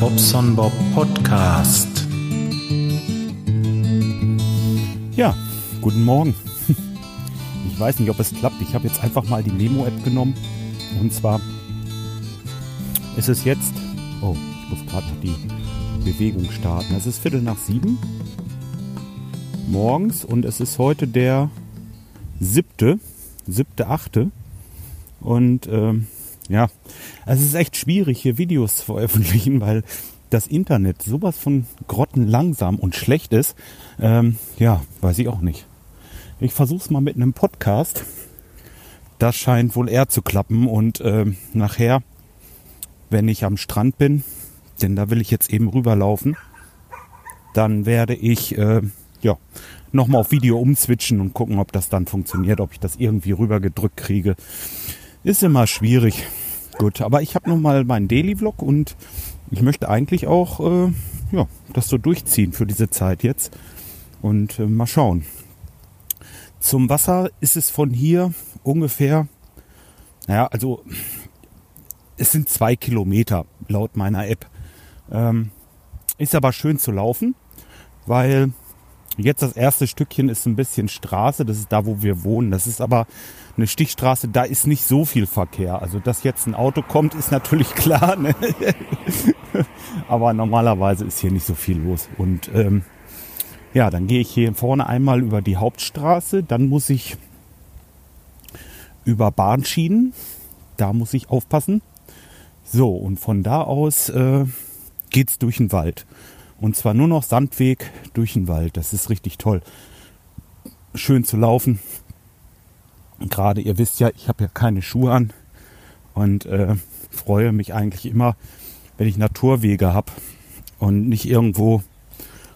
Bobson Bob Podcast. Ja, guten Morgen. Ich weiß nicht, ob es klappt. Ich habe jetzt einfach mal die Memo-App genommen. Und zwar ist es jetzt. Oh, ich muss gerade noch die Bewegung starten. Es ist Viertel nach sieben morgens und es ist heute der siebte, siebte, achte. Und ähm, ja, es ist echt schwierig, hier Videos zu veröffentlichen, weil das Internet sowas von grottenlangsam und schlecht ist. Ähm, ja, weiß ich auch nicht. Ich versuche es mal mit einem Podcast. Das scheint wohl eher zu klappen. Und ähm, nachher, wenn ich am Strand bin, denn da will ich jetzt eben rüberlaufen, dann werde ich äh, ja nochmal auf Video umzwitschen und gucken, ob das dann funktioniert, ob ich das irgendwie rübergedrückt kriege. Ist immer schwierig. Gut, aber ich habe nun mal meinen Daily-Vlog und ich möchte eigentlich auch äh, ja, das so durchziehen für diese Zeit jetzt. Und äh, mal schauen. Zum Wasser ist es von hier ungefähr, naja, also es sind zwei Kilometer laut meiner App. Ähm, ist aber schön zu laufen, weil Jetzt das erste Stückchen ist ein bisschen Straße, das ist da, wo wir wohnen. Das ist aber eine Stichstraße, da ist nicht so viel Verkehr. Also, dass jetzt ein Auto kommt, ist natürlich klar. Ne? aber normalerweise ist hier nicht so viel los. Und ähm, ja, dann gehe ich hier vorne einmal über die Hauptstraße, dann muss ich über Bahnschienen, da muss ich aufpassen. So, und von da aus äh, geht's durch den Wald. Und zwar nur noch Sandweg durch den Wald. Das ist richtig toll. Schön zu laufen. Gerade, ihr wisst ja, ich habe ja keine Schuhe an und äh, freue mich eigentlich immer, wenn ich Naturwege habe und nicht irgendwo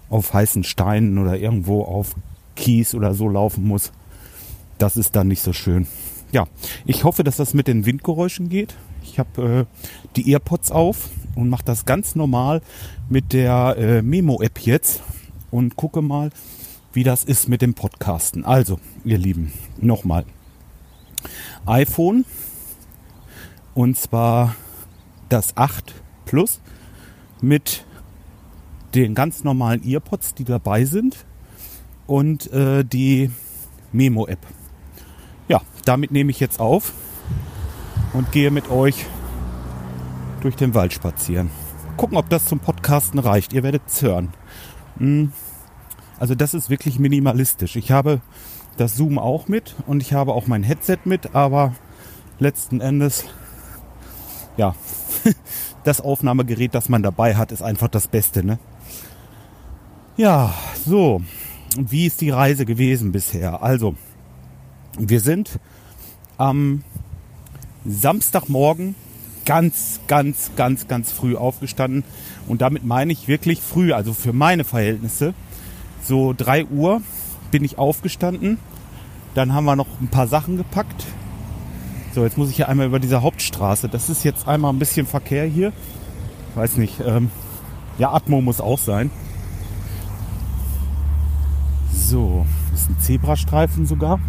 auf heißen Steinen oder irgendwo auf Kies oder so laufen muss. Das ist dann nicht so schön. Ja, ich hoffe, dass das mit den Windgeräuschen geht. Ich habe äh, die Earpods auf und mache das ganz normal mit der äh, Memo-App jetzt und gucke mal, wie das ist mit dem Podcasten. Also, ihr Lieben, nochmal. iPhone und zwar das 8 Plus mit den ganz normalen Earpods, die dabei sind und äh, die Memo-App. Ja, damit nehme ich jetzt auf und gehe mit euch durch den Wald spazieren. Gucken, ob das zum Podcasten reicht. Ihr werdet es hören. Hm. Also das ist wirklich minimalistisch. Ich habe das Zoom auch mit und ich habe auch mein Headset mit, aber letzten Endes, ja, das Aufnahmegerät, das man dabei hat, ist einfach das Beste, ne? Ja, so. Wie ist die Reise gewesen bisher? Also, wir sind am Samstagmorgen ganz, ganz, ganz, ganz früh aufgestanden. Und damit meine ich wirklich früh, also für meine Verhältnisse. So drei Uhr bin ich aufgestanden. Dann haben wir noch ein paar Sachen gepackt. So, jetzt muss ich hier einmal über diese Hauptstraße. Das ist jetzt einmal ein bisschen Verkehr hier. Weiß nicht. Ähm, ja, Atmo muss auch sein. So, das ist ein Zebrastreifen sogar.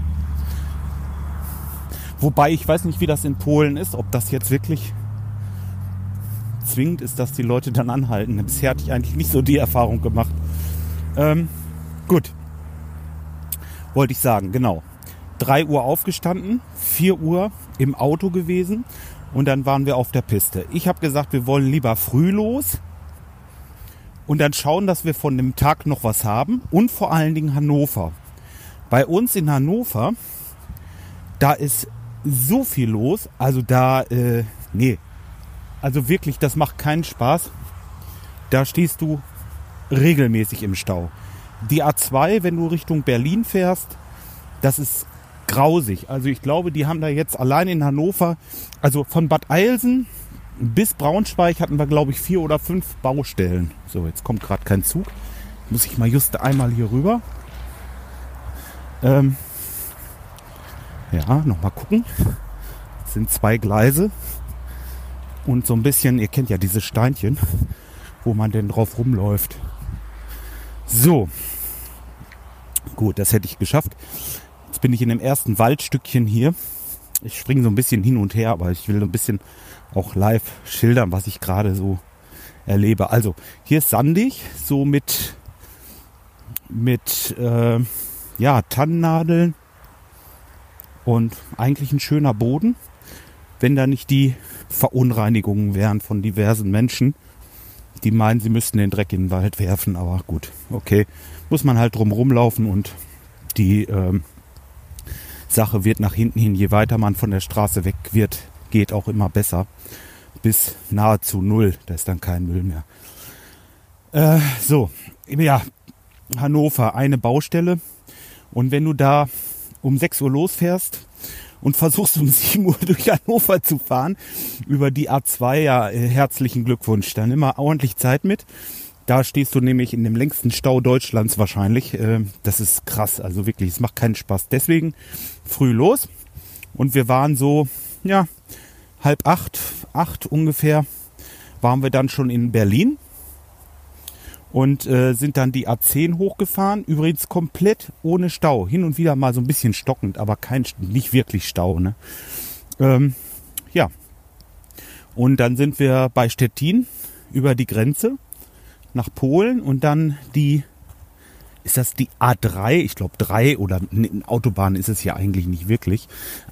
Wobei ich weiß nicht, wie das in Polen ist, ob das jetzt wirklich zwingend ist, dass die Leute dann anhalten. Bisher hatte ich eigentlich nicht so die Erfahrung gemacht. Ähm, gut. Wollte ich sagen, genau. 3 Uhr aufgestanden, 4 Uhr im Auto gewesen und dann waren wir auf der Piste. Ich habe gesagt, wir wollen lieber früh los und dann schauen, dass wir von dem Tag noch was haben und vor allen Dingen Hannover. Bei uns in Hannover, da ist so viel los, also da, äh, nee, also wirklich, das macht keinen Spaß. Da stehst du regelmäßig im Stau. Die A2, wenn du Richtung Berlin fährst, das ist grausig. Also ich glaube, die haben da jetzt allein in Hannover, also von Bad Eilsen bis Braunschweig hatten wir, glaube ich, vier oder fünf Baustellen. So, jetzt kommt gerade kein Zug. Muss ich mal just einmal hier rüber. Ähm, ja, nochmal gucken. Das sind zwei Gleise und so ein bisschen, ihr kennt ja diese Steinchen, wo man denn drauf rumläuft. So. Gut, das hätte ich geschafft. Jetzt bin ich in dem ersten Waldstückchen hier. Ich springe so ein bisschen hin und her, aber ich will so ein bisschen auch live schildern, was ich gerade so erlebe. Also hier ist sandig, so mit, mit äh, ja, Tannennadeln und eigentlich ein schöner Boden, wenn da nicht die Verunreinigungen wären von diversen Menschen, die meinen, sie müssten den Dreck in den Wald werfen. Aber gut, okay, muss man halt drum rumlaufen und die ähm, Sache wird nach hinten hin, je weiter man von der Straße weg wird, geht auch immer besser. Bis nahezu null, da ist dann kein Müll mehr. Äh, so, ja, Hannover, eine Baustelle. Und wenn du da um 6 Uhr losfährst und versuchst um 7 Uhr durch Hannover zu fahren, über die A2, ja, äh, herzlichen Glückwunsch. Dann immer ordentlich Zeit mit. Da stehst du nämlich in dem längsten Stau Deutschlands wahrscheinlich. Äh, das ist krass, also wirklich, es macht keinen Spaß. Deswegen früh los. Und wir waren so, ja, halb acht, acht ungefähr, waren wir dann schon in Berlin und äh, sind dann die A10 hochgefahren. Übrigens komplett ohne Stau. Hin und wieder mal so ein bisschen stockend, aber kein, nicht wirklich Stau. Ne? Ähm, ja. Und dann sind wir bei Stettin über die Grenze nach Polen und dann die, ist das die A3? Ich glaube 3 oder ne, Autobahn ist es ja eigentlich nicht wirklich.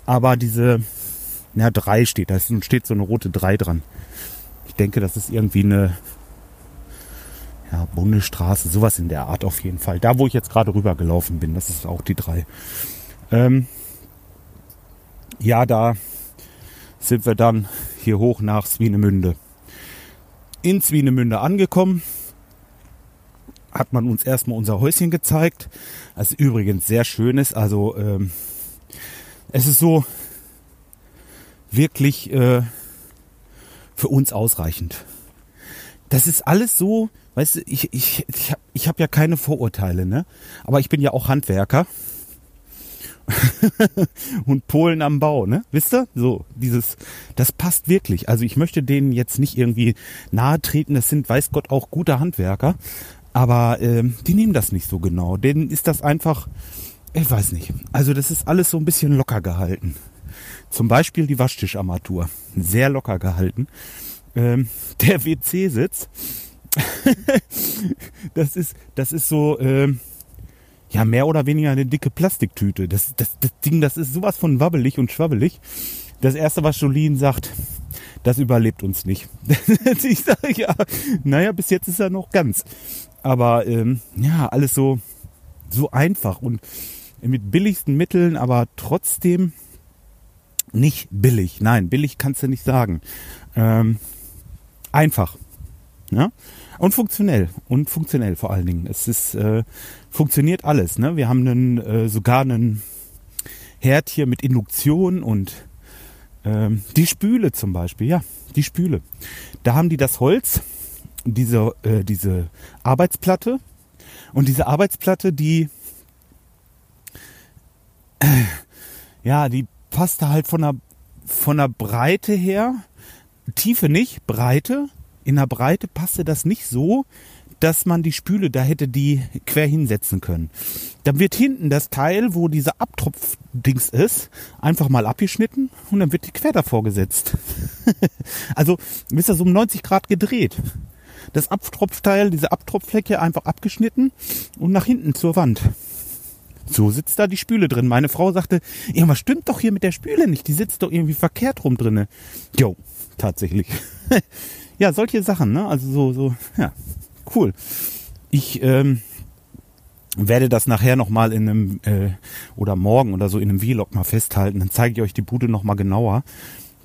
Aber diese, na 3 steht, da steht so eine rote 3 dran. Ich denke, das ist irgendwie eine ja, Bundesstraße, sowas in der Art auf jeden Fall. Da, wo ich jetzt gerade rübergelaufen bin, das ist auch die 3. Ähm, ja, da sind wir dann hier hoch nach Swinemünde. In Swinemünde angekommen, hat man uns erstmal unser Häuschen gezeigt. Das übrigens sehr schön ist. Also ähm, es ist so wirklich äh, für uns ausreichend. Das ist alles so, weißt du, ich, ich, ich habe ich hab ja keine Vorurteile, ne? Aber ich bin ja auch Handwerker. und Polen am Bau, ne? Wisst ihr? So, dieses, das passt wirklich. Also ich möchte denen jetzt nicht irgendwie nahe treten, das sind, weiß Gott, auch gute Handwerker. Aber ähm, die nehmen das nicht so genau. Denen ist das einfach, ich weiß nicht. Also das ist alles so ein bisschen locker gehalten. Zum Beispiel die Waschtischarmatur. Sehr locker gehalten. Ähm, der WC-Sitz. das ist, das ist so, ähm, ja, mehr oder weniger eine dicke Plastiktüte. Das, das, das Ding, das ist sowas von wabbelig und schwabbelig. Das erste, was Jolien sagt, das überlebt uns nicht. ich sage ja, naja, bis jetzt ist er noch ganz. Aber ähm, ja, alles so, so einfach und mit billigsten Mitteln, aber trotzdem nicht billig. Nein, billig kannst du nicht sagen. Ähm, einfach. Ja? Und funktionell. Und funktionell vor allen Dingen. Es ist, äh, funktioniert alles. Ne? Wir haben einen, äh, sogar einen Herd hier mit Induktion und ähm, die Spüle zum Beispiel. Ja, die Spüle. Da haben die das Holz diese, äh, diese Arbeitsplatte. Und diese Arbeitsplatte, die, äh, ja, die passte halt von der, von der Breite her, Tiefe nicht, Breite. In der Breite passte das nicht so, dass man die Spüle da hätte die quer hinsetzen können. Dann wird hinten das Teil, wo dieser Abtropfdings ist, einfach mal abgeschnitten und dann wird die quer davor gesetzt. also, ist das um 90 Grad gedreht das Abtropfteil, diese Abtropfflecke einfach abgeschnitten und nach hinten zur Wand. So sitzt da die Spüle drin. Meine Frau sagte, ja, was stimmt doch hier mit der Spüle nicht? Die sitzt doch irgendwie verkehrt rum drinne. Jo, tatsächlich. ja, solche Sachen, ne? Also so, so, ja, cool. Ich ähm, werde das nachher nochmal in einem, äh, oder morgen oder so in einem Vlog mal festhalten. Dann zeige ich euch die Bude nochmal genauer.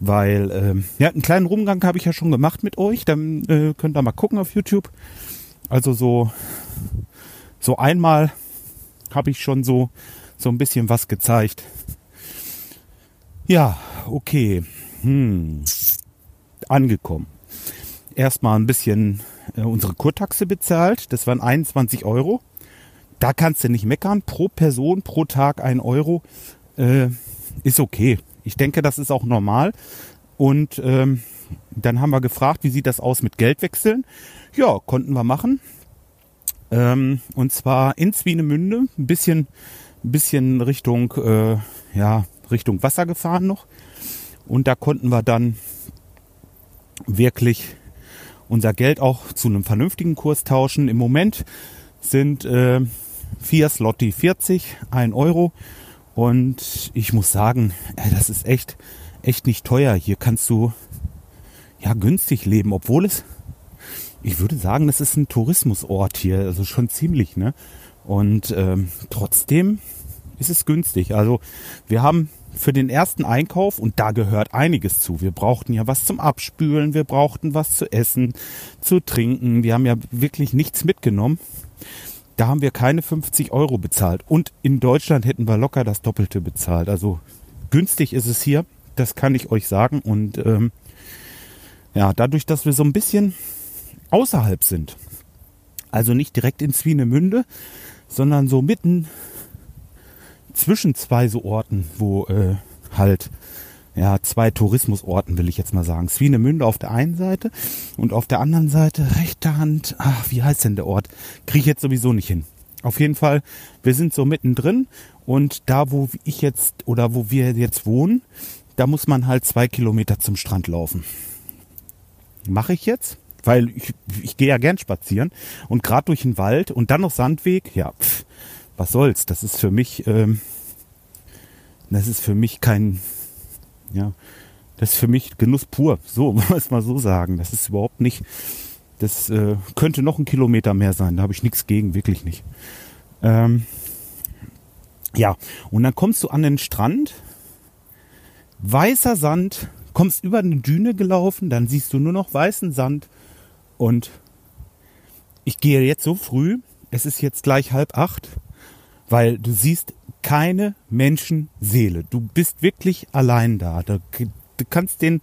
Weil, ähm, ja, einen kleinen Rumgang habe ich ja schon gemacht mit euch. Dann äh, könnt ihr mal gucken auf YouTube. Also so, so einmal habe ich schon so, so ein bisschen was gezeigt. Ja, okay. Hm. Angekommen. Erstmal ein bisschen äh, unsere Kurtaxe bezahlt. Das waren 21 Euro. Da kannst du nicht meckern. Pro Person, pro Tag ein Euro. Äh, ist okay. Ich denke, das ist auch normal. Und ähm, dann haben wir gefragt, wie sieht das aus mit Geldwechseln? Ja, konnten wir machen. Ähm, und zwar in Zwienemünde, ein bisschen, ein bisschen Richtung, äh, ja, Richtung Wasser gefahren noch. Und da konnten wir dann wirklich unser Geld auch zu einem vernünftigen Kurs tauschen. Im Moment sind äh, 4 Slotti 40, 1 Euro. Und ich muss sagen, ey, das ist echt, echt nicht teuer. Hier kannst du ja günstig leben, obwohl es, ich würde sagen, das ist ein Tourismusort hier, also schon ziemlich, ne? Und ähm, trotzdem ist es günstig. Also wir haben für den ersten Einkauf, und da gehört einiges zu. Wir brauchten ja was zum Abspülen, wir brauchten was zu essen, zu trinken. Wir haben ja wirklich nichts mitgenommen. Da haben wir keine 50 Euro bezahlt. Und in Deutschland hätten wir locker das Doppelte bezahlt. Also günstig ist es hier, das kann ich euch sagen. Und ähm, ja, dadurch, dass wir so ein bisschen außerhalb sind, also nicht direkt in Swinemünde, sondern so mitten zwischen zwei so Orten, wo äh, halt ja zwei Tourismusorten will ich jetzt mal sagen. Swinemünde auf der einen Seite und auf der anderen Seite rechter Hand. Ach, wie heißt denn der Ort? Kriege ich jetzt sowieso nicht hin. Auf jeden Fall, wir sind so mittendrin und da, wo ich jetzt oder wo wir jetzt wohnen, da muss man halt zwei Kilometer zum Strand laufen. Mache ich jetzt, weil ich, ich gehe ja gern spazieren und gerade durch den Wald und dann noch Sandweg, ja, pff, was soll's? Das ist für mich, ähm, das ist für mich kein, ja, das ist für mich Genuss pur. So, wollen wir es mal so sagen. Das ist überhaupt nicht, das äh, könnte noch ein Kilometer mehr sein. Da habe ich nichts gegen, wirklich nicht. Ähm, ja, und dann kommst du an den Strand, weißer Sand, kommst über eine Düne gelaufen, dann siehst du nur noch weißen Sand und ich gehe jetzt so früh, es ist jetzt gleich halb acht, weil du siehst keine Menschenseele. Du bist wirklich allein da. da du kannst den,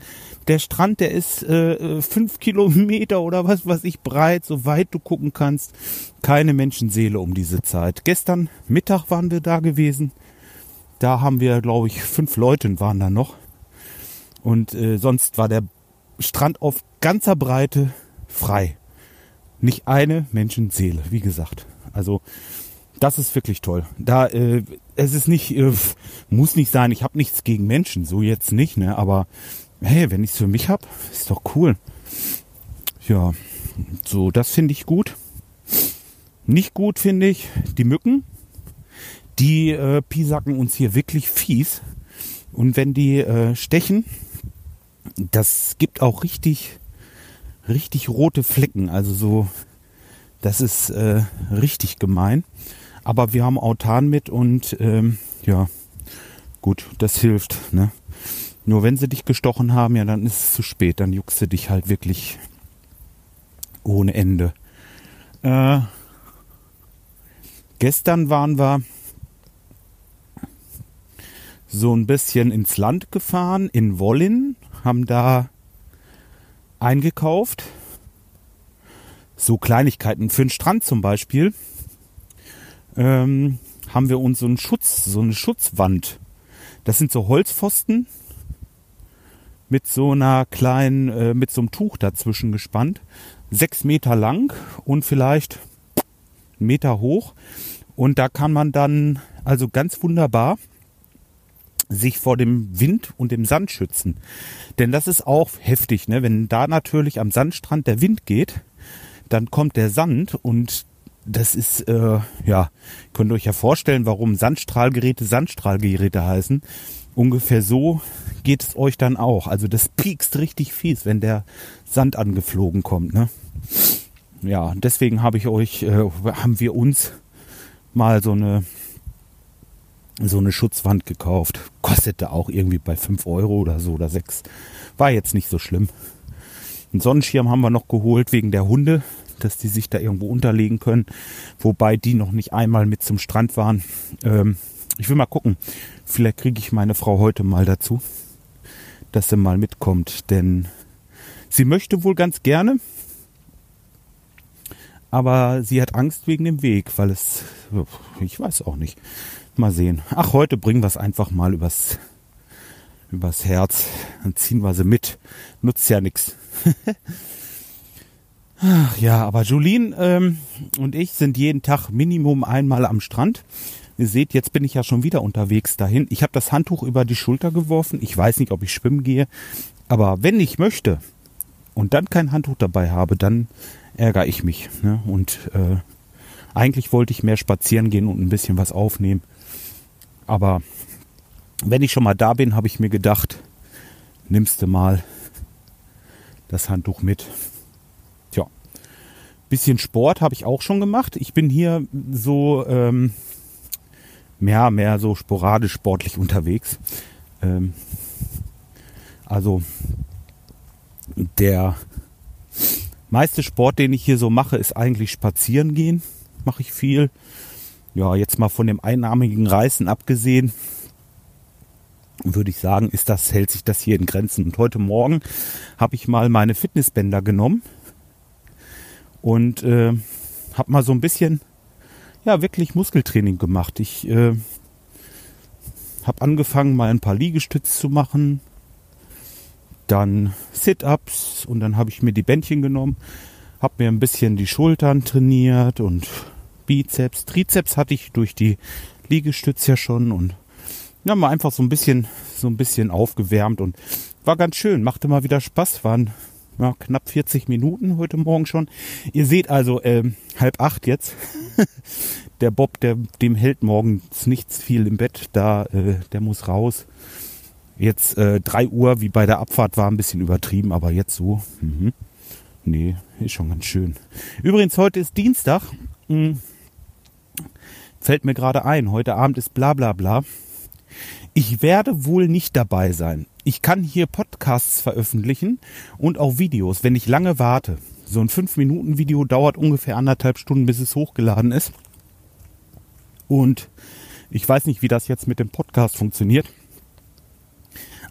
der Strand, der ist äh, fünf Kilometer oder was weiß ich breit, so weit du gucken kannst. Keine Menschenseele um diese Zeit. Gestern Mittag waren wir da gewesen. Da haben wir, glaube ich, fünf Leute waren da noch. Und äh, sonst war der Strand auf ganzer Breite frei. Nicht eine Menschenseele, wie gesagt. Also das ist wirklich toll. Da äh, es ist nicht äh, muss nicht sein. Ich habe nichts gegen Menschen, so jetzt nicht, ne? Aber hey, wenn ich es für mich hab, ist doch cool. Ja, so das finde ich gut. Nicht gut finde ich die Mücken. Die äh, pisacken uns hier wirklich fies. Und wenn die äh, stechen, das gibt auch richtig, richtig rote Flecken. Also so, das ist äh, richtig gemein. Aber wir haben Autan mit und ähm, ja, gut, das hilft. Ne? Nur wenn sie dich gestochen haben, ja, dann ist es zu spät. Dann juckst du dich halt wirklich ohne Ende. Äh, gestern waren wir so ein bisschen ins Land gefahren, in Wollin, haben da eingekauft. So Kleinigkeiten für den Strand zum Beispiel ähm, haben wir uns so einen Schutz, so eine Schutzwand. Das sind so Holzpfosten mit so einer kleinen, äh, mit so einem Tuch dazwischen gespannt. Sechs Meter lang und vielleicht einen Meter hoch. Und da kann man dann also ganz wunderbar sich vor dem Wind und dem Sand schützen. Denn das ist auch heftig, ne? Wenn da natürlich am Sandstrand der Wind geht, dann kommt der Sand und das ist, äh, ja, könnt ihr euch ja vorstellen, warum Sandstrahlgeräte Sandstrahlgeräte heißen. Ungefähr so geht es euch dann auch. Also das piekst richtig fies, wenn der Sand angeflogen kommt. Ne? Ja, deswegen habe ich euch, äh, haben wir uns mal so eine so eine Schutzwand gekauft. Kostete auch irgendwie bei 5 Euro oder so oder 6. War jetzt nicht so schlimm. Einen Sonnenschirm haben wir noch geholt wegen der Hunde dass die sich da irgendwo unterlegen können, wobei die noch nicht einmal mit zum Strand waren. Ähm, ich will mal gucken, vielleicht kriege ich meine Frau heute mal dazu, dass sie mal mitkommt, denn sie möchte wohl ganz gerne, aber sie hat Angst wegen dem Weg, weil es, ich weiß auch nicht. Mal sehen. Ach, heute bringen wir es einfach mal übers, übers Herz. Dann ziehen wir sie mit. Nutzt ja nichts. Ach ja, aber Julien ähm, und ich sind jeden Tag Minimum einmal am Strand. Ihr seht, jetzt bin ich ja schon wieder unterwegs dahin. Ich habe das Handtuch über die Schulter geworfen. Ich weiß nicht, ob ich schwimmen gehe. Aber wenn ich möchte, und dann kein Handtuch dabei habe, dann ärgere ich mich. Ne? Und äh, eigentlich wollte ich mehr spazieren gehen und ein bisschen was aufnehmen. Aber wenn ich schon mal da bin, habe ich mir gedacht, nimmst du mal das Handtuch mit. Bisschen Sport habe ich auch schon gemacht. Ich bin hier so ähm, mehr, mehr so sporadisch sportlich unterwegs. Ähm, also der meiste Sport, den ich hier so mache, ist eigentlich spazieren gehen. Mache ich viel. Ja, jetzt mal von dem einarmigen Reißen abgesehen, würde ich sagen, ist das, hält sich das hier in Grenzen. Und heute Morgen habe ich mal meine Fitnessbänder genommen und äh, habe mal so ein bisschen, ja, wirklich Muskeltraining gemacht. Ich äh, habe angefangen, mal ein paar Liegestütze zu machen, dann Sit-ups und dann habe ich mir die Bändchen genommen, habe mir ein bisschen die Schultern trainiert und Bizeps, Trizeps hatte ich durch die Liegestütze ja schon und ja, mal einfach so ein bisschen, so ein bisschen aufgewärmt und war ganz schön, machte mal wieder Spaß, waren ja, knapp 40 Minuten heute Morgen schon. Ihr seht also äh, halb acht jetzt. der Bob, der, dem hält morgens nichts viel im Bett, da äh, der muss raus. Jetzt äh, 3 Uhr, wie bei der Abfahrt, war ein bisschen übertrieben, aber jetzt so. Mhm. Nee, ist schon ganz schön. Übrigens, heute ist Dienstag. Hm, fällt mir gerade ein, heute Abend ist bla bla bla. Ich werde wohl nicht dabei sein. Ich kann hier Podcasts veröffentlichen und auch Videos, wenn ich lange warte. So ein 5-Minuten-Video dauert ungefähr anderthalb Stunden, bis es hochgeladen ist. Und ich weiß nicht, wie das jetzt mit dem Podcast funktioniert.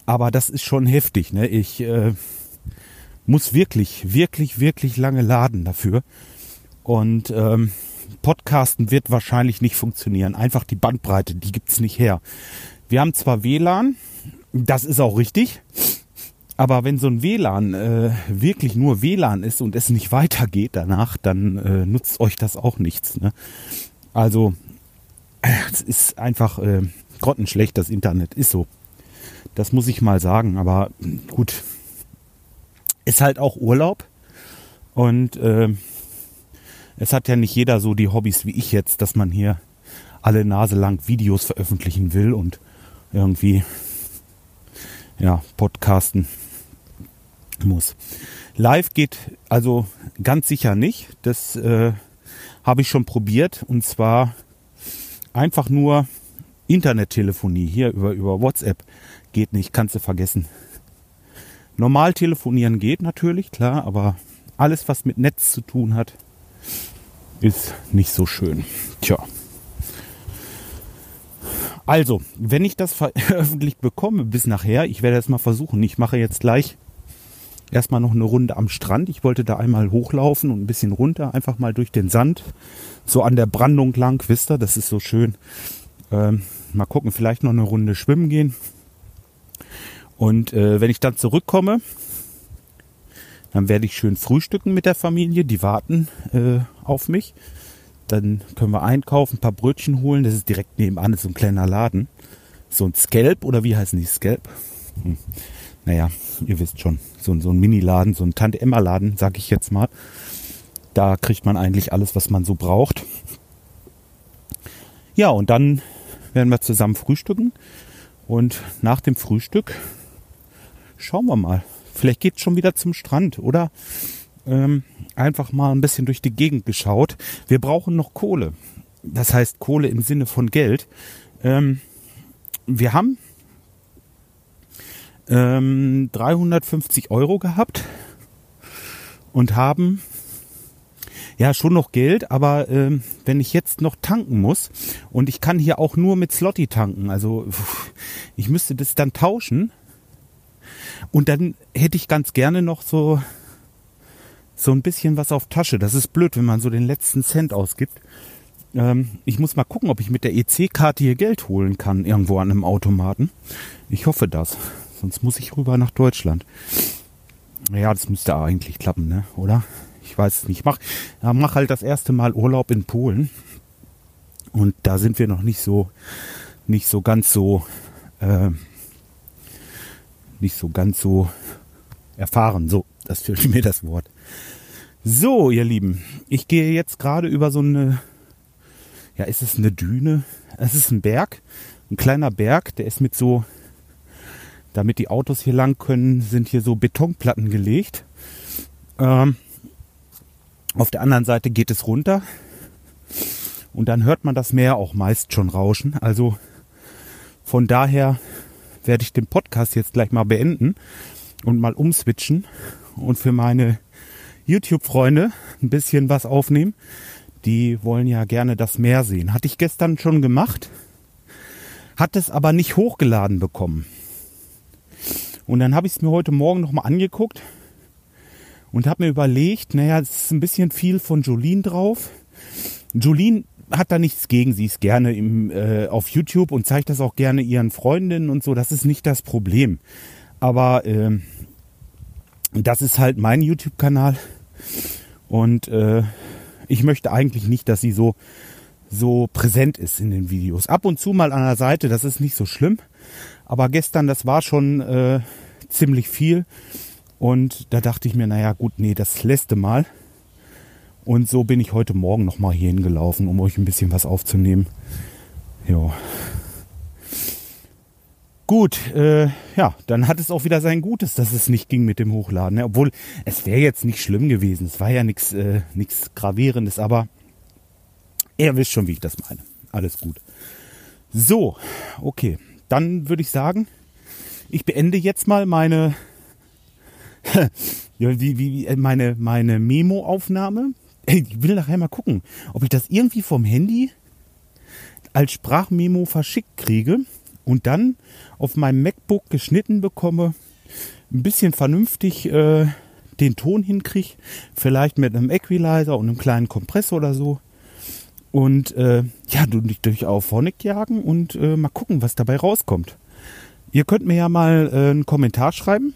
Aber das ist schon heftig. Ne? Ich äh, muss wirklich, wirklich, wirklich lange laden dafür. Und ähm, Podcasten wird wahrscheinlich nicht funktionieren. Einfach die Bandbreite, die gibt's nicht her. Wir haben zwar WLAN, das ist auch richtig. Aber wenn so ein WLAN äh, wirklich nur WLAN ist und es nicht weitergeht danach, dann äh, nutzt euch das auch nichts. Ne? Also es ist einfach äh, grottenschlecht, das Internet ist so. Das muss ich mal sagen. Aber gut, ist halt auch Urlaub und äh, es hat ja nicht jeder so die Hobbys wie ich jetzt, dass man hier alle Nase lang Videos veröffentlichen will und irgendwie ja, podcasten muss. Live geht also ganz sicher nicht. Das äh, habe ich schon probiert und zwar einfach nur Internettelefonie hier über, über WhatsApp geht nicht, kannst du vergessen. Normal telefonieren geht natürlich, klar, aber alles, was mit Netz zu tun hat, ist nicht so schön. Tja. Also, wenn ich das veröffentlicht bekomme bis nachher, ich werde das mal versuchen. Ich mache jetzt gleich erstmal noch eine Runde am Strand. Ich wollte da einmal hochlaufen und ein bisschen runter, einfach mal durch den Sand, so an der Brandung lang, wisst ihr, das ist so schön. Ähm, mal gucken, vielleicht noch eine Runde schwimmen gehen. Und äh, wenn ich dann zurückkomme, dann werde ich schön frühstücken mit der Familie. Die warten äh, auf mich. Dann können wir einkaufen, ein paar Brötchen holen. Das ist direkt nebenan, das ist so ein kleiner Laden. So ein Scalp oder wie heißen die Scalp? Hm. Naja, ihr wisst schon, so, so ein Mini-Laden, so ein Tante-Emma-Laden, sag ich jetzt mal. Da kriegt man eigentlich alles, was man so braucht. Ja, und dann werden wir zusammen frühstücken. Und nach dem Frühstück schauen wir mal. Vielleicht geht's schon wieder zum Strand oder ähm, einfach mal ein bisschen durch die Gegend geschaut. Wir brauchen noch Kohle. Das heißt Kohle im Sinne von Geld. Ähm, wir haben ähm, 350 Euro gehabt und haben ja schon noch Geld, aber ähm, wenn ich jetzt noch tanken muss und ich kann hier auch nur mit Slotty tanken, also ich müsste das dann tauschen und dann hätte ich ganz gerne noch so so ein bisschen was auf Tasche. Das ist blöd, wenn man so den letzten Cent ausgibt. Ähm, ich muss mal gucken, ob ich mit der EC-Karte hier Geld holen kann, irgendwo an einem Automaten. Ich hoffe das. Sonst muss ich rüber nach Deutschland. Ja, das müsste eigentlich klappen, ne? Oder? Ich weiß es nicht. Ich mach, ja, mach halt das erste Mal Urlaub in Polen. Und da sind wir noch nicht so, nicht so ganz so, äh, nicht so ganz so erfahren. So, das fehlt mir das Wort. So, ihr Lieben, ich gehe jetzt gerade über so eine, ja, ist es eine Düne? Es ist ein Berg, ein kleiner Berg, der ist mit so, damit die Autos hier lang können, sind hier so Betonplatten gelegt. Ähm, auf der anderen Seite geht es runter und dann hört man das Meer auch meist schon rauschen. Also von daher werde ich den Podcast jetzt gleich mal beenden und mal umswitchen und für meine YouTube-Freunde ein bisschen was aufnehmen. Die wollen ja gerne das Meer sehen. Hatte ich gestern schon gemacht, hat es aber nicht hochgeladen bekommen. Und dann habe ich es mir heute Morgen nochmal angeguckt und habe mir überlegt, naja, es ist ein bisschen viel von Jolene drauf. Jolene hat da nichts gegen, sie ist gerne im, äh, auf YouTube und zeigt das auch gerne ihren Freundinnen und so, das ist nicht das Problem. Aber äh, das ist halt mein YouTube-Kanal und äh, ich möchte eigentlich nicht, dass sie so so präsent ist in den Videos. Ab und zu mal an der Seite, das ist nicht so schlimm. Aber gestern, das war schon äh, ziemlich viel. Und da dachte ich mir, naja gut, nee, das letzte Mal. Und so bin ich heute Morgen nochmal hier hingelaufen, um euch ein bisschen was aufzunehmen. Ja. Gut, äh, ja, dann hat es auch wieder sein Gutes, dass es nicht ging mit dem Hochladen. Ne? Obwohl, es wäre jetzt nicht schlimm gewesen. Es war ja nichts äh, nix Gravierendes, aber ihr wisst schon, wie ich das meine. Alles gut. So, okay. Dann würde ich sagen, ich beende jetzt mal meine, wie, wie, äh, meine, meine Memo-Aufnahme ich will nachher mal gucken, ob ich das irgendwie vom Handy als Sprachmemo verschickt kriege und dann auf meinem MacBook geschnitten bekomme, ein bisschen vernünftig äh, den Ton hinkriege, vielleicht mit einem Equalizer und einem kleinen Kompressor oder so. Und äh, ja, durch, durch auf Phonic jagen und äh, mal gucken, was dabei rauskommt. Ihr könnt mir ja mal äh, einen Kommentar schreiben,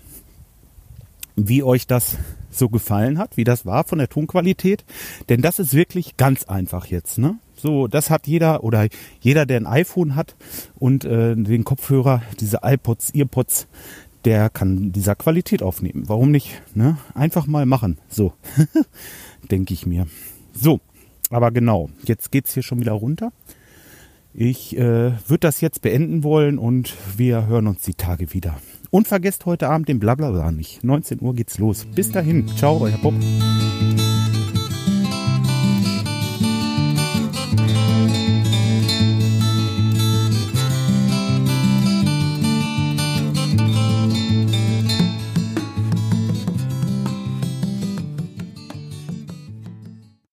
wie euch das so gefallen hat, wie das war von der Tonqualität. Denn das ist wirklich ganz einfach jetzt. Ne? So, das hat jeder oder jeder, der ein iPhone hat und äh, den Kopfhörer, diese iPods, Earpods, der kann dieser Qualität aufnehmen. Warum nicht? Ne? Einfach mal machen. So, denke ich mir. So, aber genau, jetzt geht's hier schon wieder runter. Ich äh, würde das jetzt beenden wollen und wir hören uns die Tage wieder. Und vergesst heute Abend den Blablabla nicht. 19 Uhr geht's los. Bis dahin. Ciao, euer Bob.